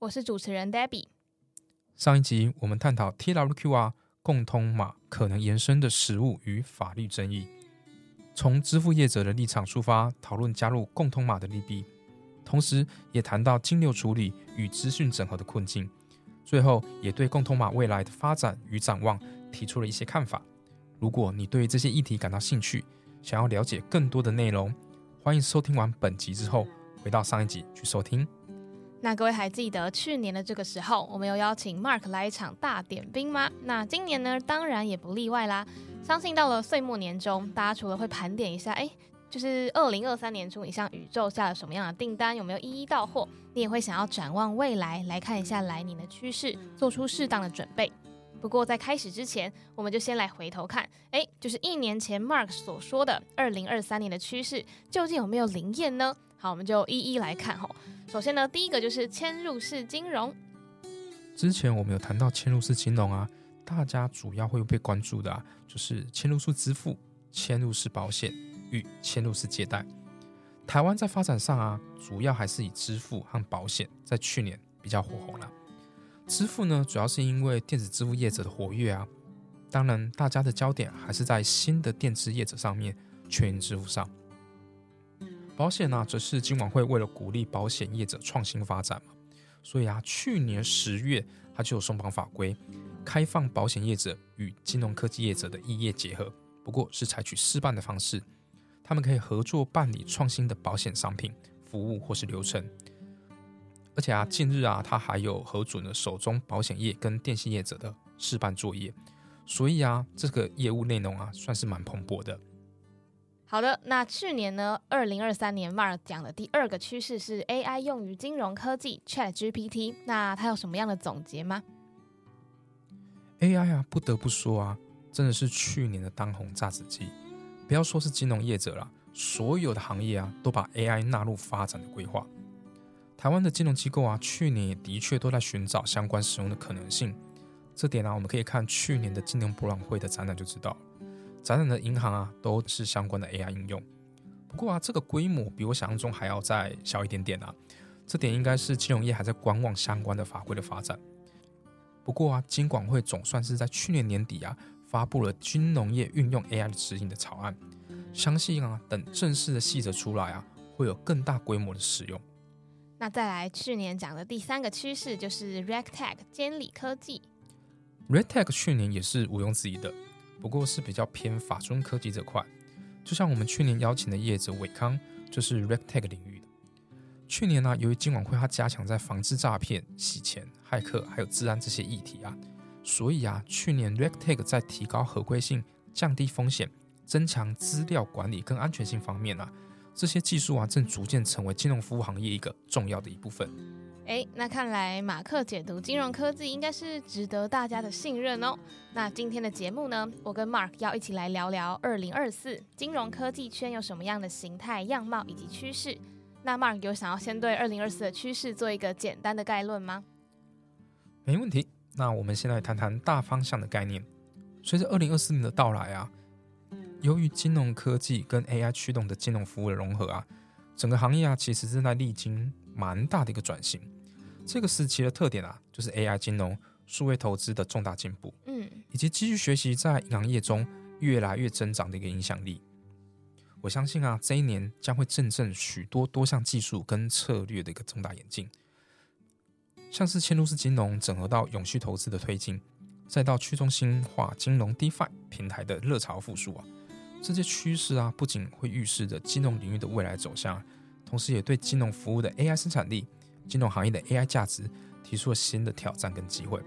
我是主持人 Debbie。上一集我们探讨 TWQR 共通码可能延伸的实务与法律争议，从支付业者的立场出发讨论加入共通码的利弊，同时也谈到金流处理与资讯整合的困境，最后也对共通码未来的发展与展望提出了一些看法。如果你对这些议题感到兴趣，想要了解更多的内容，欢迎收听完本集之后回到上一集去收听。那各位还记得去年的这个时候，我们有邀请 Mark 来一场大点兵吗？那今年呢，当然也不例外啦。相信到了岁末年终，大家除了会盘点一下，哎，就是二零二三年初你向宇宙下了什么样的订单，有没有一一到货，你也会想要展望未来，来看一下来年的趋势，做出适当的准备。不过在开始之前，我们就先来回头看，哎，就是一年前 Mark 所说的二零二三年的趋势，究竟有没有灵验呢？好，我们就一一来看哈。首先呢，第一个就是嵌入式金融。之前我们有谈到嵌入式金融啊，大家主要会被关注的啊，就是嵌入式支付、嵌入式保险与嵌入式借贷。台湾在发展上啊，主要还是以支付和保险在去年比较火红了。支付呢，主要是因为电子支付业者的活跃啊，当然大家的焦点还是在新的电子业者上面，全银支付上。保险呢，则是金管会为了鼓励保险业者创新发展嘛，所以啊，去年十月它就有松绑法规，开放保险业者与金融科技业者的异业结合，不过是采取试办的方式，他们可以合作办理创新的保险商品、服务或是流程。而且啊，近日啊，它还有核准了手中保险业跟电信业者的试办作业，所以啊，这个业务内容啊，算是蛮蓬勃的。好的，那去年呢，二零二三年 Mark 讲的第二个趋势是 AI 用于金融科技 Chat GPT，那它有什么样的总结吗？AI 啊，不得不说啊，真的是去年的当红炸子鸡。不要说是金融业者了，所有的行业啊，都把 AI 纳入发展的规划。台湾的金融机构啊，去年也的确都在寻找相关使用的可能性。这点呢，我们可以看去年的金融博览会的展览就知道。展览的银行啊，都是相关的 AI 应用。不过啊，这个规模比我想象中还要再小一点点啊。这点应该是金融业还在观望相关的法规的发展。不过啊，金管会总算是在去年年底啊，发布了金融业运用 AI 的指引的草案。相信啊，等正式的细则出来啊，会有更大规模的使用。那再来，去年讲的第三个趋势就是 RegTech 监理科技。RegTech 去年也是毋庸置疑的。不过是比较偏法尊科技这块，就像我们去年邀请的业者伟康，就是 RegTech 领域的。去年呢，由于金管会它加强在防治诈骗、洗钱、骇客还有治安这些议题啊，所以啊，去年 RegTech 在提高合规性、降低风险、增强资料管理跟安全性方面啊，这些技术啊，正逐渐成为金融服务行业一个重要的一部分。哎，那看来马克解读金融科技应该是值得大家的信任哦。那今天的节目呢，我跟 Mark 要一起来聊聊二零二四金融科技圈有什么样的形态样貌以及趋势。那 Mark 有想要先对二零二四的趋势做一个简单的概论吗？没问题。那我们先来谈谈大方向的概念。随着二零二四年的到来啊，由于金融科技跟 AI 驱动的金融服务的融合啊，整个行业啊其实正在历经蛮大的一个转型。这个时期的特点啊，就是 AI 金融、数位投资的重大进步，嗯，以及继续学习在银行业中越来越增长的一个影响力。我相信啊，这一年将会见证许多多项技术跟策略的一个重大演进，像是嵌入式金融整合到永续投资的推进，再到去中心化金融 DeFi 平台的热潮复苏啊，这些趋势啊，不仅会预示着金融领域的未来走向，同时也对金融服务的 AI 生产力。金融行业的 AI 价值提出了新的挑战跟机会，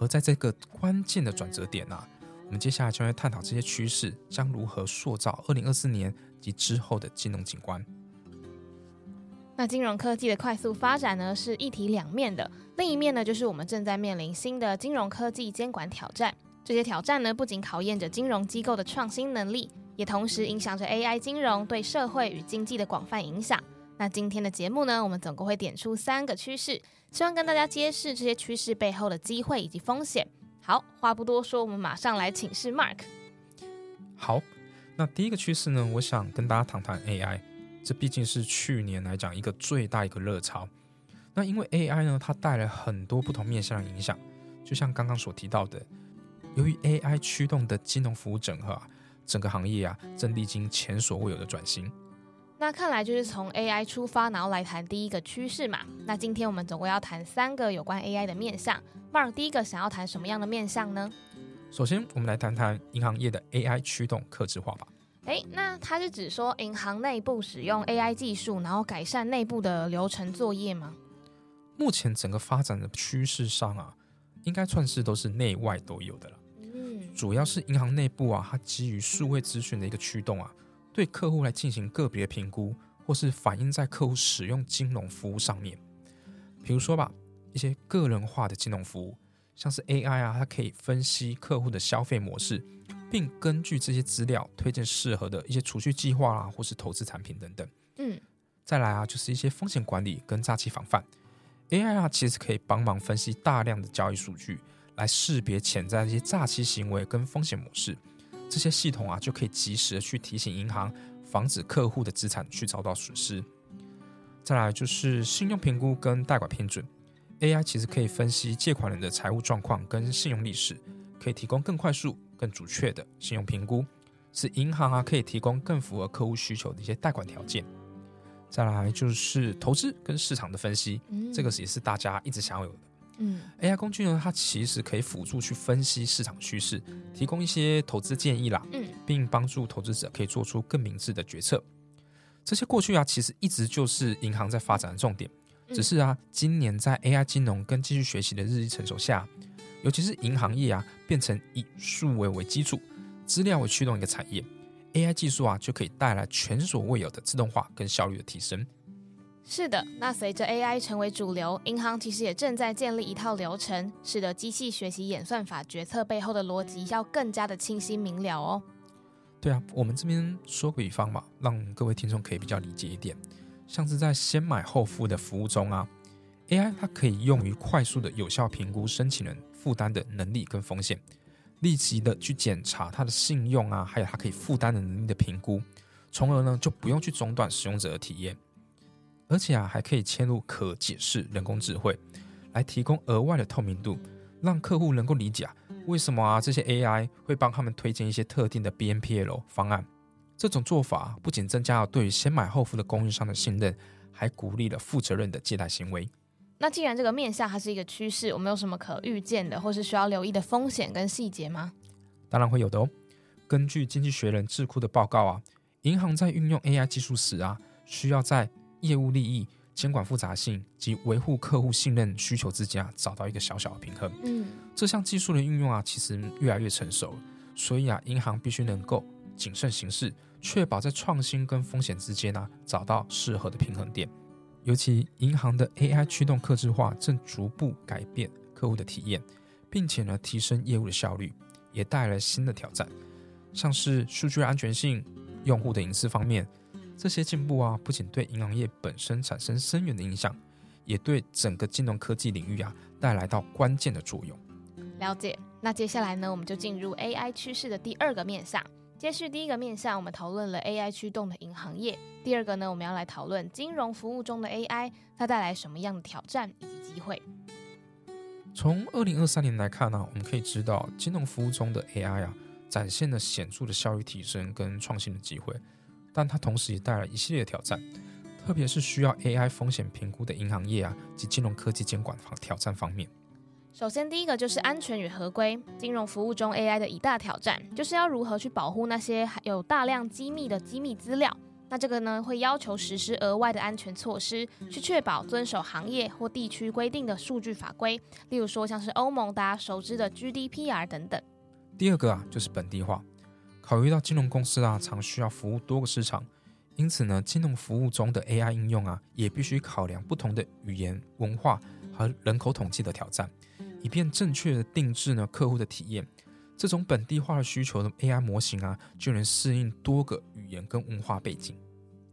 而在这个关键的转折点啊，我们接下来将会探讨这些趋势将如何塑造二零二四年及之后的金融景观。那金融科技的快速发展呢，是一体两面的。另一面呢，就是我们正在面临新的金融科技监管挑战。这些挑战呢，不仅考验着金融机构的创新能力，也同时影响着 AI 金融对社会与经济的广泛影响。那今天的节目呢，我们总共会点出三个趋势，希望跟大家揭示这些趋势背后的机会以及风险。好，话不多说，我们马上来请示 Mark。好，那第一个趋势呢，我想跟大家谈谈 AI。这毕竟是去年来讲一个最大一个热潮。那因为 AI 呢，它带来很多不同面向的影响，就像刚刚所提到的，由于 AI 驱动的金融服务整合啊，整个行业啊正历经前所未有的转型。那看来就是从 AI 出发，然后来谈第一个趋势嘛。那今天我们总共要谈三个有关 AI 的面向。Mark 第一个想要谈什么样的面向呢？首先，我们来谈谈银行业的 AI 驱动客制化吧。诶，那它是指说银行内部使用 AI 技术，然后改善内部的流程作业吗？目前整个发展的趋势上啊，应该算是都是内外都有的了。嗯，主要是银行内部啊，它基于数位资讯的一个驱动啊，对客户来进行个别评估，或是反映在客户使用金融服务上面。比如说吧，一些个人化的金融服务，像是 AI 啊，它可以分析客户的消费模式。并根据这些资料推荐适合的一些储蓄计划啊，或是投资产品等等。嗯，再来啊，就是一些风险管理跟诈欺防范。AI 啊，其实可以帮忙分析大量的交易数据，来识别潜在的一些诈欺行为跟风险模式。这些系统啊，就可以及时的去提醒银行，防止客户的资产去遭到损失。再来就是信用评估跟贷款批准。AI 其实可以分析借款人的财务状况跟信用历史，可以提供更快速。更准确的信用评估，使银行啊可以提供更符合客户需求的一些贷款条件。再来就是投资跟市场的分析，这个也是大家一直想要有的。嗯，AI 工具呢，它其实可以辅助去分析市场趋势，提供一些投资建议啦，嗯，并帮助投资者可以做出更明智的决策。这些过去啊，其实一直就是银行在发展的重点，只是啊，今年在 AI 金融跟继续学习的日益成熟下。尤其是银行业啊，变成以数位为基础、资料为驱动一个产业，AI 技术啊就可以带来前所未有的自动化跟效率的提升。是的，那随着 AI 成为主流，银行其实也正在建立一套流程，使得机器学习演算法决策背后的逻辑要更加的清晰明了哦。对啊，我们这边说个比方嘛，让各位听众可以比较理解一点，像是在先买后付的服务中啊，AI 它可以用于快速的有效评估申请人。负担的能力跟风险，立即的去检查他的信用啊，还有他可以负担的能力的评估，从而呢就不用去中断使用者的体验，而且啊还可以嵌入可解释人工智慧，来提供额外的透明度，让客户能够理解啊为什么啊这些 AI 会帮他们推荐一些特定的 BNPL 方案。这种做法不仅增加了对于先买后付的供应商的信任，还鼓励了负责任的借贷行为。那既然这个面向它是一个趋势，我们有什么可预见的，或是需要留意的风险跟细节吗？当然会有的哦。根据经济学人智库的报告啊，银行在运用 AI 技术时啊，需要在业务利益、监管复杂性及维护客户信任需求之间啊，找到一个小小的平衡。嗯，这项技术的运用啊，其实越来越成熟，所以啊，银行必须能够谨慎行事，确保在创新跟风险之间呢，找到适合的平衡点。尤其银行的 AI 驱动客制化正逐步改变客户的体验，并且呢提升业务的效率，也带来新的挑战，像是数据安全性、用户的隐私方面，这些进步啊，不仅对银行业本身产生深远的影响，也对整个金融科技领域啊带来到关键的作用。了解，那接下来呢，我们就进入 AI 趋势的第二个面向。接续第一个面向，我们讨论了 AI 驱动的银行业。第二个呢，我们要来讨论金融服务中的 AI，它带来什么样的挑战以及机会？从二零二三年来看呢，我们可以知道金融服务中的 AI 啊，展现了显著的效率提升跟创新的机会，但它同时也带来一系列的挑战，特别是需要 AI 风险评估的银行业啊及金融科技监管方挑战方面。首先，第一个就是安全与合规。金融服务中 AI 的一大挑战，就是要如何去保护那些有大量机密的机密资料。那这个呢，会要求实施额外的安全措施，去确保遵守行业或地区规定的数据法规。例如说，像是欧盟大家熟知的 GDPR 等等。第二个啊，就是本地化。考虑到金融公司啊，常需要服务多个市场，因此呢，金融服务中的 AI 应用啊，也必须考量不同的语言、文化和人口统计的挑战，以便正确的定制呢客户的体验。这种本地化的需求的 AI 模型啊，就能适应多个语言跟文化背景。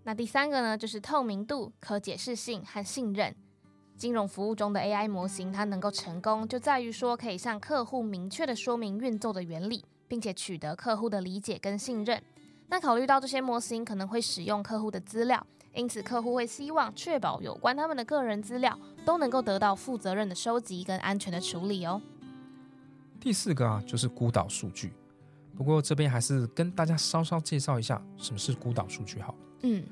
那第三个呢，就是透明度、可解释性和信任。金融服务中的 AI 模型，它能够成功，就在于说可以向客户明确的说明运作的原理，并且取得客户的理解跟信任。那考虑到这些模型可能会使用客户的资料，因此客户会希望确保有关他们的个人资料都能够得到负责任的收集跟安全的处理哦。第四个啊，就是孤岛数据。不过这边还是跟大家稍稍介绍一下什么是孤岛数据好。嗯，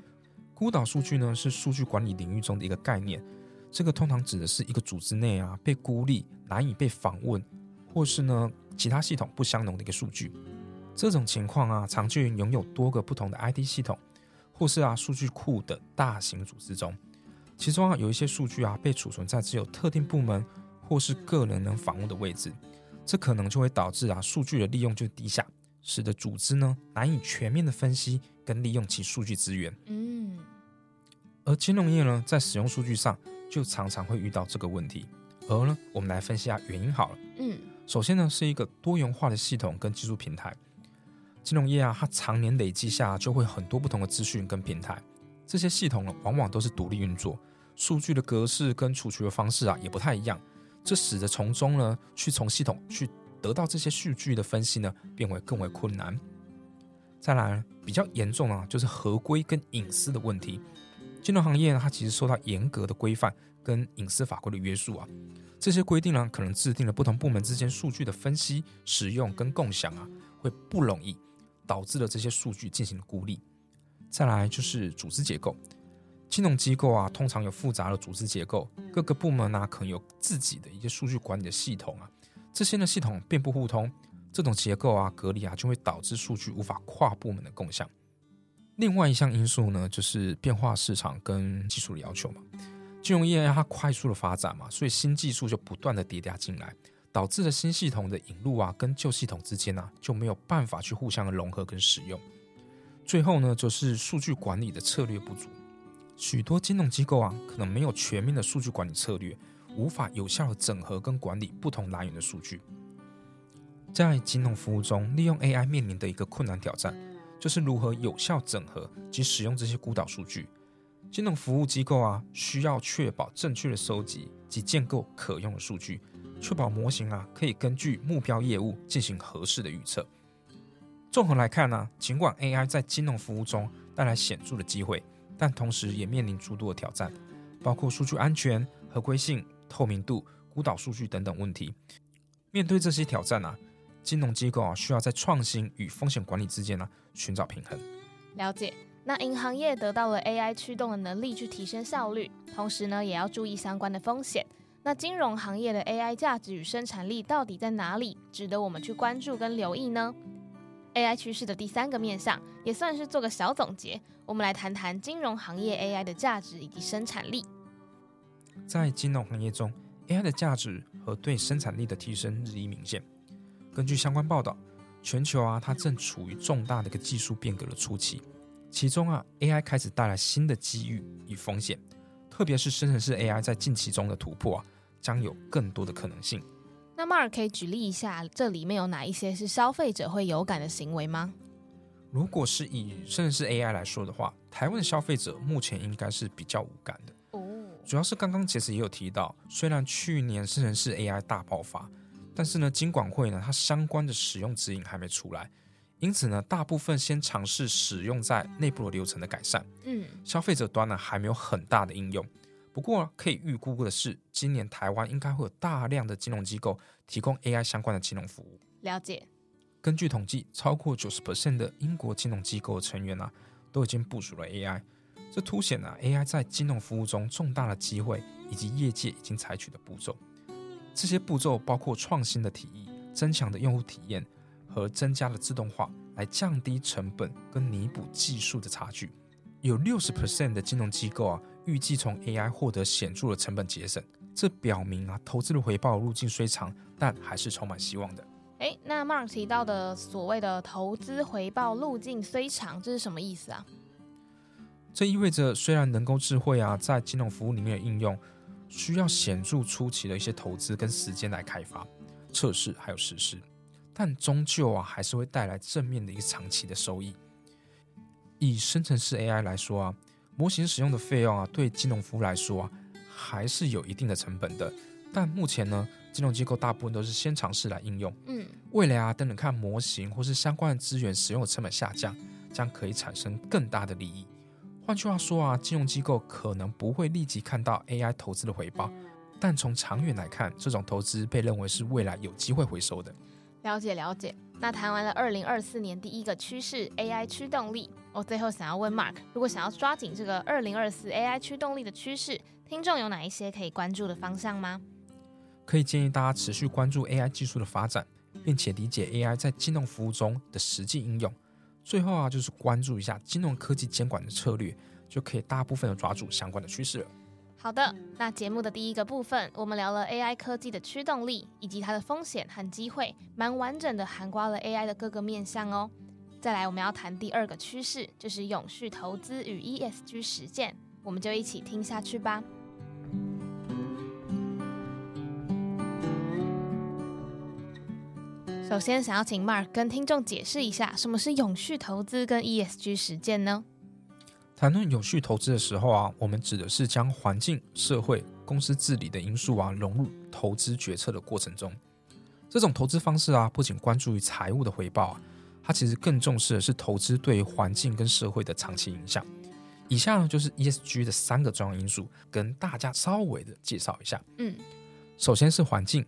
孤岛数据呢是数据管理领域中的一个概念，这个通常指的是一个组织内啊被孤立、难以被访问，或是呢其他系统不相容的一个数据。这种情况啊，常见于拥有多个不同的 ID 系统，或是啊数据库的大型组织中，其中啊有一些数据啊被储存在只有特定部门或是个人能访问的位置。这可能就会导致啊数据的利用就低下，使得组织呢难以全面的分析跟利用其数据资源。嗯，而金融业呢在使用数据上就常常会遇到这个问题。而呢我们来分析下原因好了。嗯，首先呢是一个多元化的系统跟技术平台。金融业啊它常年累积下就会很多不同的资讯跟平台，这些系统呢往往都是独立运作，数据的格式跟储存的方式啊也不太一样。这使得从中呢，去从系统去得到这些数据的分析呢，变为更为困难。再来，比较严重啊，就是合规跟隐私的问题。金融行业呢，它其实受到严格的规范跟隐私法规的约束啊。这些规定呢，可能制定了不同部门之间数据的分析、使用跟共享啊，会不容易，导致了这些数据进行孤立。再来就是组织结构。金融机构啊，通常有复杂的组织结构，各个部门呢可能有自己的一些数据管理的系统啊，这些呢系统并不互通，这种结构啊隔离啊，就会导致数据无法跨部门的共享。另外一项因素呢，就是变化市场跟技术的要求嘛。金融业它快速的发展嘛，所以新技术就不断的叠加进来，导致了新系统的引入啊，跟旧系统之间呢就没有办法去互相的融合跟使用。最后呢，就是数据管理的策略不足。许多金融机构啊，可能没有全面的数据管理策略，无法有效的整合跟管理不同来源的数据。在金融服务中，利用 AI 面临的一个困难挑战，就是如何有效整合及使用这些孤岛数据。金融服务机构啊，需要确保正确的收集及建构可用的数据，确保模型啊可以根据目标业务进行合适的预测。综合来看呢，尽管 AI 在金融服务中带来显著的机会。但同时也面临诸多的挑战，包括数据安全、合规性、透明度、孤岛数据等等问题。面对这些挑战啊，金融机构啊需要在创新与风险管理之间呢寻找平衡。了解。那银行业得到了 AI 驱动的能力去提升效率，同时呢也要注意相关的风险。那金融行业的 AI 价值与生产力到底在哪里，值得我们去关注跟留意呢？AI 趋势的第三个面向，也算是做个小总结。我们来谈谈金融行业 AI 的价值以及生产力。在金融行业中，AI 的价值和对生产力的提升日益明显。根据相关报道，全球啊，它正处于重大的一个技术变革的初期。其中啊，AI 开始带来新的机遇与风险，特别是生成式 AI 在近期中的突破啊，将有更多的可能性。那 Mark 可以举例一下，这里面有哪一些是消费者会有感的行为吗？如果是以生成式 AI 来说的话，台湾的消费者目前应该是比较无感的。哦，主要是刚刚其实也有提到，虽然去年生成式 AI 大爆发，但是呢，金管会呢它相关的使用指引还没出来，因此呢，大部分先尝试使用在内部的流程的改善。嗯，消费者端呢还没有很大的应用。不过可以预估的是，今年台湾应该会有大量的金融机构提供 AI 相关的金融服务。了解。根据统计，超过九十 percent 的英国金融机构的成员啊，都已经部署了 AI。这凸显了 AI 在金融服务中重大的机会，以及业界已经采取的步骤。这些步骤包括创新的提议、增强的用户体验和增加了自动化，来降低成本跟弥补技术的差距。有六十 percent 的金融机构啊。预计从 AI 获得显著的成本节省，这表明啊，投资的回报路径虽长，但还是充满希望的。哎，那 Mark 提到的所谓的投资回报路径虽长，这是什么意思啊？这意味着，虽然人工智慧啊在金融服务里面的应用需要显著初期的一些投资跟时间来开发、测试还有实施，但终究啊还是会带来正面的一个长期的收益。以生成式 AI 来说啊，模型使用的费用啊，对金融服务来说啊，还是有一定的成本的。但目前呢，金融机构大部分都是先尝试来应用。嗯，未来啊，等等看模型或是相关的资源使用的成本下降，将可以产生更大的利益。换句话说啊，金融机构可能不会立即看到 AI 投资的回报，但从长远来看，这种投资被认为是未来有机会回收的。了解了解。那谈完了二零二四年第一个趋势 AI 驱动力，我最后想要问 Mark，如果想要抓紧这个二零二四 AI 驱动力的趋势，听众有哪一些可以关注的方向吗？可以建议大家持续关注 AI 技术的发展，并且理解 AI 在金融服务中的实际应用。最后啊，就是关注一下金融科技监管的策略，就可以大部分的抓住相关的趋势了。好的，那节目的第一个部分，我们聊了 AI 科技的驱动力以及它的风险和机会，蛮完整的涵盖了 AI 的各个面向哦。再来，我们要谈第二个趋势，就是永续投资与 ESG 实践，我们就一起听下去吧。首先，想要请 Mark 跟听众解释一下，什么是永续投资跟 ESG 实践呢？谈论永续投资的时候啊，我们指的是将环境、社会、公司治理的因素啊融入投资决策的过程中。这种投资方式啊，不仅关注于财务的回报啊，它其实更重视的是投资对环境跟社会的长期影响。以下呢，就是 ESG 的三个重要因素，跟大家稍微的介绍一下。嗯，首先是环境。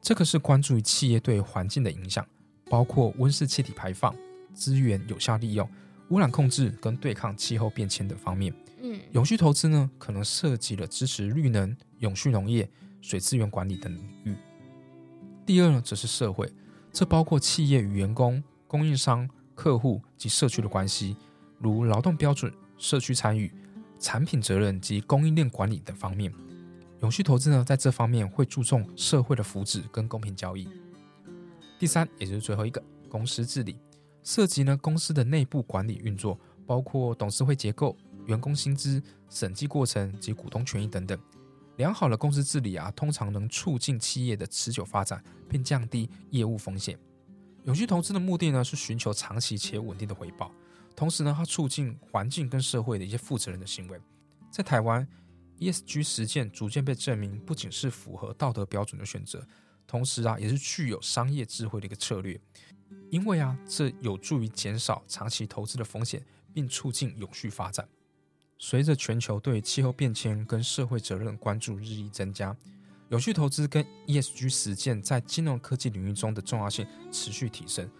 这个是关注于企业对环境的影响，包括温室气体排放、资源有效利用、污染控制跟对抗气候变迁等方面。嗯，永续投资呢，可能涉及了支持绿能、永续农业、水资源管理等领域。第二呢，则是社会，这包括企业与员工、供应商、客户及社区的关系，如劳动标准、社区参与、产品责任及供应链管理等方面。永续投资呢，在这方面会注重社会的福祉跟公平交易。第三，也就是最后一个，公司治理，涉及呢公司的内部管理运作，包括董事会结构、员工薪资、审计过程及股东权益等等。良好的公司治理啊，通常能促进企业的持久发展，并降低业务风险。永续投资的目的呢，是寻求长期且稳定的回报，同时呢，它促进环境跟社会的一些负责任的行为。在台湾。ESG 实践逐渐被证明，不仅是符合道德标准的选择，同时啊，也是具有商业智慧的一个策略。因为啊，这有助于减少长期投资的风险，并促进永续发展。随着全球对气候变迁跟社会责任关注日益增加，永续投资跟 ESG 实践在金融科技领域中的重要性持续提升。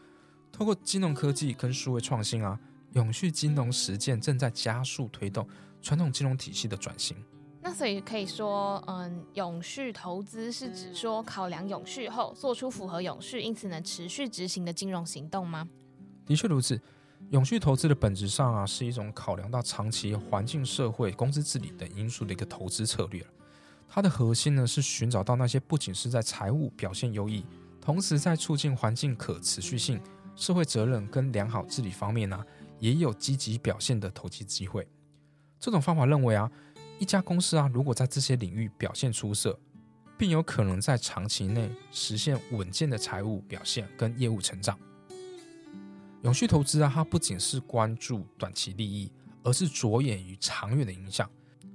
通过金融科技跟数位创新啊，永续金融实践正在加速推动传统金融体系的转型。那所以可以说，嗯，永续投资是指说考量永续后做出符合永续，因此能持续执行的金融行动吗？的确如此，永续投资的本质上啊是一种考量到长期环境、社会、公司治理等因素的一个投资策略它的核心呢是寻找到那些不仅是在财务表现优异，同时在促进环境可持续性、社会责任跟良好治理方面呢也有积极表现的投机机会。这种方法认为啊。一家公司啊，如果在这些领域表现出色，并有可能在长期内实现稳健的财务表现跟业务成长。永续投资啊，它不仅是关注短期利益，而是着眼于长远的影响，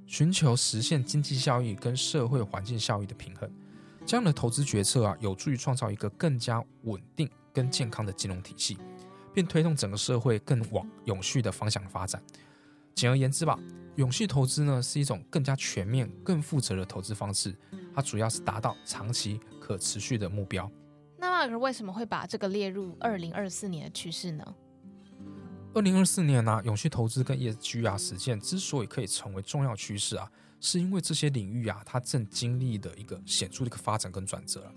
寻求实现经济效益跟社会环境效益的平衡。这样的投资决策啊，有助于创造一个更加稳定跟健康的金融体系，并推动整个社会更往永续的方向发展。简而言之吧。永续投资呢，是一种更加全面、更负责的投资方式。它主要是达到长期可持续的目标。那为什么会把这个列入二零二四年的趋势呢？二零二四年呢，永续投资跟 ESG 啊实践之所以可以成为重要趋势啊，是因为这些领域啊，它正经历的一个显著的一个发展跟转折。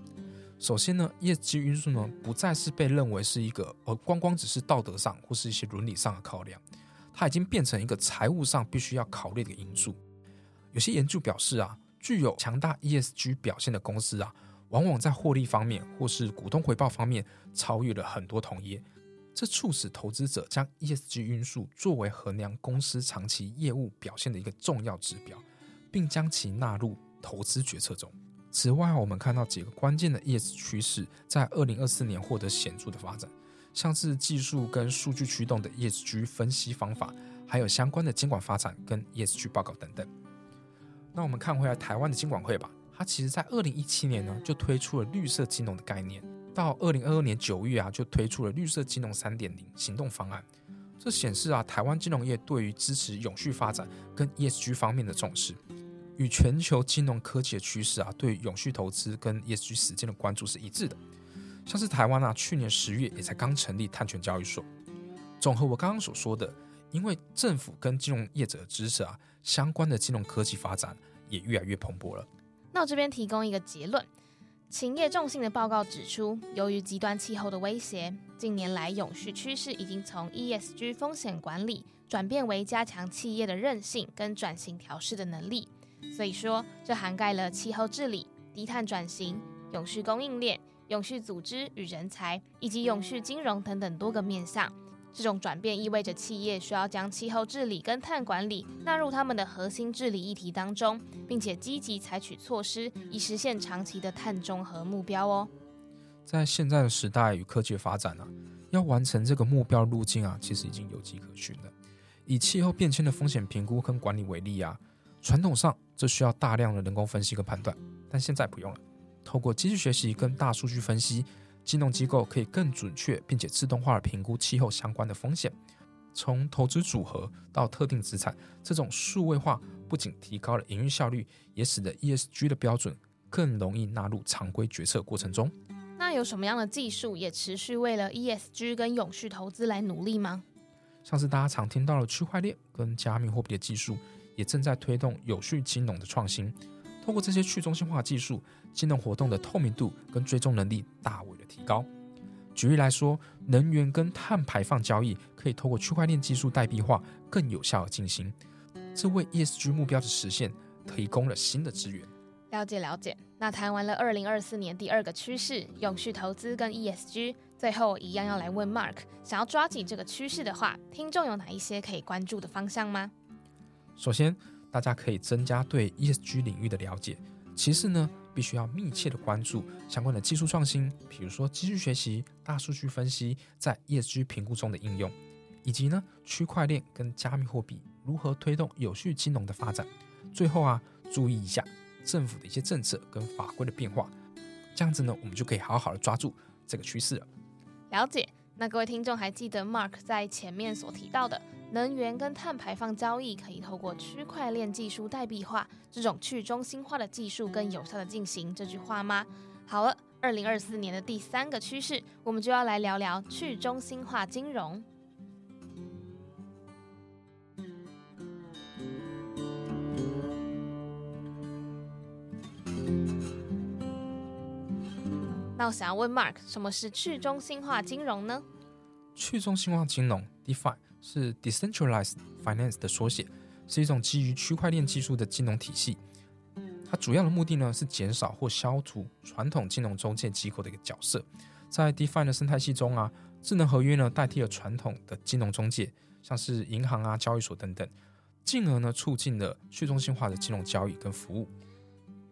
首先呢，ESG 因素呢，不再是被认为是一个呃，光光只是道德上或是一些伦理上的考量。它已经变成一个财务上必须要考虑的因素。有些研究表示啊，具有强大 ESG 表现的公司啊，往往在获利方面或是股东回报方面超越了很多同业。这促使投资者将 ESG 因素作为衡量公司长期业务表现的一个重要指标，并将其纳入投资决策中。此外，我们看到几个关键的 ES 趋势在二零二四年获得显著的发展，像是技术跟数据驱动的 ESG 分析方法，还有相关的监管发展跟 ESG 报告等等。那我们看回来台湾的监管会吧，它其实在二零一七年呢就推出了绿色金融的概念。到二零二二年九月啊，就推出了绿色金融三点零行动方案。这显示啊，台湾金融业对于支持永续发展跟 ESG 方面的重视，与全球金融科技的趋势啊，对永续投资跟 ESG 实践的关注是一致的。像是台湾啊，去年十月也才刚成立碳权交易所。总和我刚刚所说的，因为政府跟金融业者的支持啊，相关的金融科技发展也越来越蓬勃了。那我这边提供一个结论。勤业重信的报告指出，由于极端气候的威胁，近年来永续趋势已经从 ESG 风险管理转变为加强企业的韧性跟转型调试的能力。所以说，这涵盖了气候治理、低碳转型、永续供应链、永续组织与人才，以及永续金融等等多个面向。这种转变意味着企业需要将气候治理跟碳管理纳入他们的核心治理议题当中，并且积极采取措施，以实现长期的碳中和目标哦。在现在的时代与科技的发展啊，要完成这个目标路径啊，其实已经有迹可循了。以气候变迁的风险评估跟管理为例啊，传统上这需要大量的人工分析跟判断，但现在不用了，透过机器学习跟大数据分析。金融机构可以更准确并且自动化的评估气候相关的风险，从投资组合到特定资产，这种数位化不仅提高了营运效率，也使得 ESG 的标准更容易纳入常规决策过程中。那有什么样的技术也持续为了 ESG 跟永续投资来努力吗？像是大家常听到的区块链跟加密货币的技术，也正在推动有序金融的创新。通过这些去中心化技术，金融活动的透明度跟追踪能力大为的提高。举例来说，能源跟碳排放交易可以透过区块链技术代币化，更有效的进行，这为 ESG 目标的实现提供了新的资源。了解了解。那谈完了二零二四年第二个趋势——永续投资跟 ESG，最后一样要来问 Mark，想要抓紧这个趋势的话，听众有哪一些可以关注的方向吗？首先。大家可以增加对 ESG 领域的了解。其次呢，必须要密切的关注相关的技术创新，比如说机器学习、大数据分析在 ESG 评估中的应用，以及呢区块链跟加密货币如何推动有序金融的发展。最后啊，注意一下政府的一些政策跟法规的变化，这样子呢，我们就可以好好的抓住这个趋势了。了解。那各位听众还记得 Mark 在前面所提到的？能源跟碳排放交易可以透过区块链技术代币化这种去中心化的技术更有效的进行这句话吗？好了，二零二四年的第三个趋势，我们就要来聊聊去中心化金融。那我想要问 Mark，什么是去中心化金融呢？去中心化金融 （DeFi）。是 decentralized finance 的缩写，是一种基于区块链技术的金融体系。它主要的目的呢是减少或消除传统金融中介机构的一个角色。在 DeFi 的生态系中啊，智能合约呢代替了传统的金融中介，像是银行啊、交易所等等，进而呢促进了去中心化的金融交易跟服务。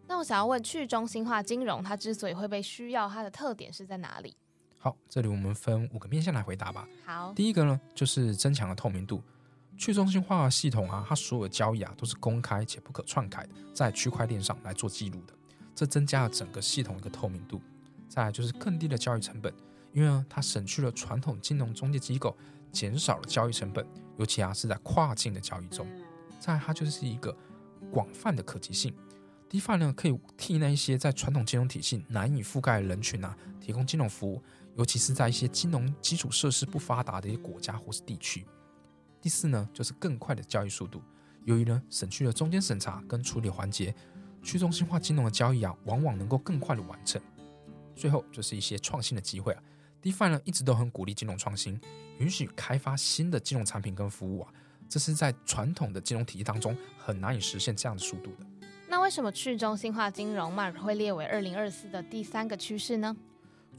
那我想要问，去中心化金融它之所以会被需要，它的特点是在哪里？好，这里我们分五个面向来回答吧。好，第一个呢，就是增强了透明度。去中心化系统啊，它所有交易啊都是公开且不可篡改的，在区块链上来做记录的，这增加了整个系统一个透明度。再来就是更低的交易成本，因为呢它省去了传统金融中介机构，减少了交易成本，尤其啊是在跨境的交易中。再它就是一个广泛的可及性，DeFi 呢可以替那一些在传统金融体系难以覆盖的人群啊提供金融服务。尤其是在一些金融基础设施不发达的一些国家或是地区。第四呢，就是更快的交易速度。由于呢省去了中间审查跟处理环节，去中心化金融的交易啊，往往能够更快的完成。最后就是一些创新的机会啊，DeFi 呢一直都很鼓励金融创新，允许开发新的金融产品跟服务啊，这是在传统的金融体系当中很难以实现这样的速度的。那为什么去中心化金融 Mark 会列为二零二四的第三个趋势呢？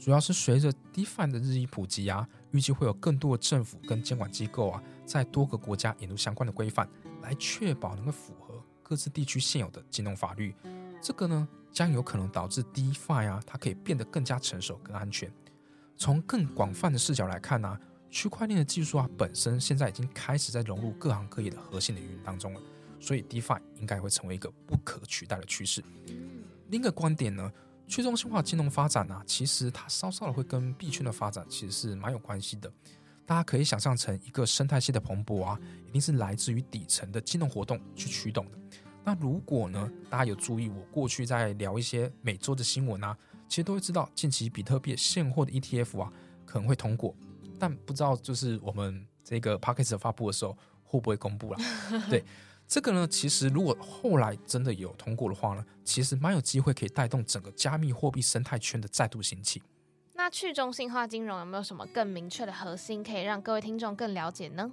主要是随着 DeFi 的日益普及啊，预计会有更多的政府跟监管机构啊，在多个国家引入相关的规范，来确保能够符合各自地区现有的金融法律。这个呢，将有可能导致 DeFi 啊，它可以变得更加成熟、更安全。从更广泛的视角来看呢，区块链的技术啊，本身现在已经开始在融入各行各业的核心的运营当中了，所以 DeFi 应该会成为一个不可取代的趋势。另一个观点呢，去中心化金融发展呢，其实它稍稍的会跟币圈的发展其实是蛮有关系的。大家可以想象成一个生态系的蓬勃啊，一定是来自于底层的金融活动去驱动的。那如果呢，大家有注意我过去在聊一些每周的新闻啊，其实都会知道近期比特币现货的 ETF 啊可能会通过，但不知道就是我们这个 p a c k a g e 发布的时候会不会公布了？对这个呢，其实如果后来真的有通过的话呢，其实蛮有机会可以带动整个加密货币生态圈的再度兴起。那去中心化金融有没有什么更明确的核心，可以让各位听众更了解呢？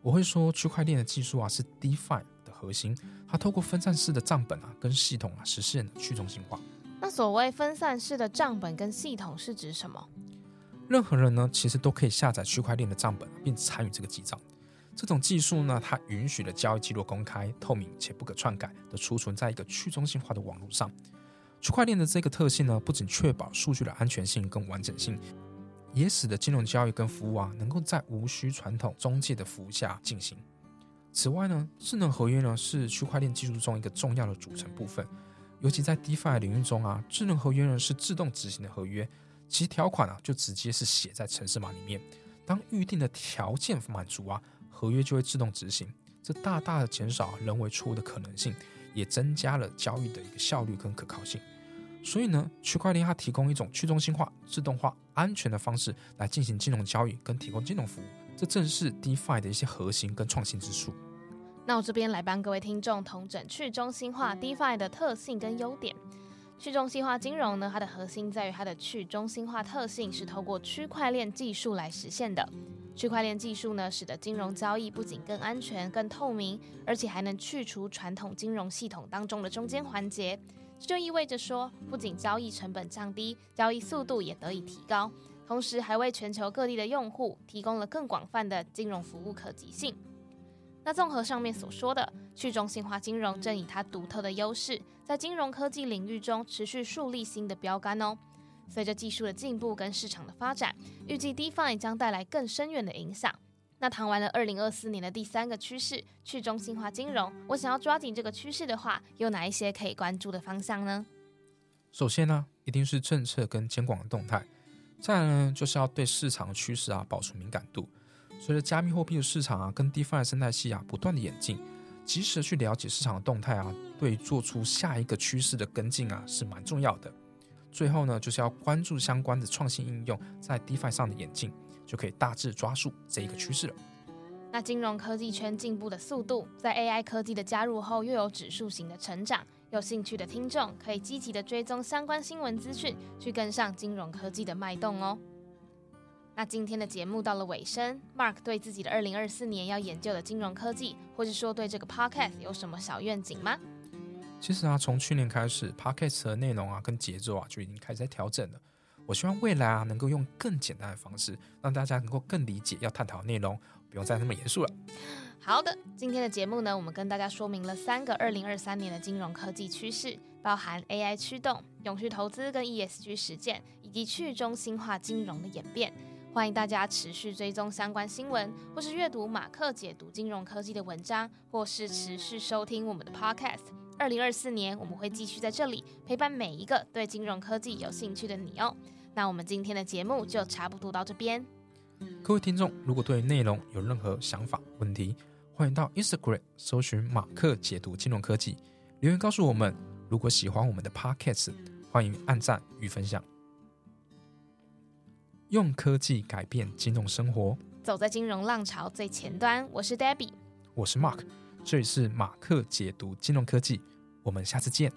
我会说，区块链的技术啊是 DeFi 的核心。它透过分散式的账本啊，跟系统啊，实现去中心化。那所谓分散式的账本跟系统是指什么？任何人呢，其实都可以下载区块链的账本，并参与这个记账。这种技术呢，它允许了交易记录公开、透明且不可篡改的储存在一个去中心化的网络上。区块链的这个特性呢，不仅确保数据的安全性跟完整性，也使得金融交易跟服务啊，能够在无需传统中介的服务下进行。此外呢，智能合约呢是区块链技术中一个重要的组成部分。尤其在 DeFi 领域中啊，智能合约呢是自动执行的合约，其条款啊就直接是写在程式码里面。当预定的条件满足啊，合约就会自动执行。这大大的减少人为错误的可能性，也增加了交易的一个效率跟可靠性。所以呢，区块链它提供一种去中心化、自动化、安全的方式来进行金融交易跟提供金融服务。这正是 DeFi 的一些核心跟创新之处。那我这边来帮各位听众统整去中心化 DeFi 的特性跟优点。去中心化金融呢，它的核心在于它的去中心化特性是透过区块链技术来实现的。区块链技术呢，使得金融交易不仅更安全、更透明，而且还能去除传统金融系统当中的中间环节。这就意味着说，不仅交易成本降低，交易速度也得以提高，同时还为全球各地的用户提供了更广泛的金融服务可及性。那综合上面所说的，去中心化金融正以它独特的优势，在金融科技领域中持续树立新的标杆哦。随着技术的进步跟市场的发展，预计 DeFi 将带来更深远的影响。那谈完了二零二四年的第三个趋势——去中心化金融，我想要抓紧这个趋势的话，有哪一些可以关注的方向呢？首先呢，一定是政策跟监管的动态；再来呢，就是要对市场的趋势啊保持敏感度。随着加密货币的市场啊，跟 DeFi 生态系啊不断的演进，及时去了解市场的动态啊，对做出下一个趋势的跟进啊是蛮重要的。最后呢，就是要关注相关的创新应用在 DeFi 上的演进，就可以大致抓住这一个趋势了。那金融科技圈进步的速度，在 AI 科技的加入后，又有指数型的成长。有兴趣的听众可以积极的追踪相关新闻资讯，去跟上金融科技的脉动哦。那今天的节目到了尾声，Mark 对自己的二零二四年要研究的金融科技，或是说对这个 Podcast 有什么小愿景吗？其实啊，从去年开始，Podcast 的内容啊跟节奏啊就已经开始在调整了。我希望未来啊能够用更简单的方式，让大家能够更理解要探讨的内容，不用再那么严肃了。好的，今天的节目呢，我们跟大家说明了三个二零二三年的金融科技趋势，包含 AI 驱动、永续投资跟 ESG 实践，以及去中心化金融的演变。欢迎大家持续追踪相关新闻，或是阅读马克解读金融科技的文章，或是持续收听我们的 Podcast。二零二四年，我们会继续在这里陪伴每一个对金融科技有兴趣的你哦。那我们今天的节目就差不多到这边。各位听众，如果对内容有任何想法、问题，欢迎到 Instagram 搜寻马克解读金融科技，留言告诉我们。如果喜欢我们的 Podcast，欢迎按赞与分享。用科技改变金融生活，走在金融浪潮最前端。我是 Debbie，我是 Mark，这里是马克解读金融科技，我们下次见。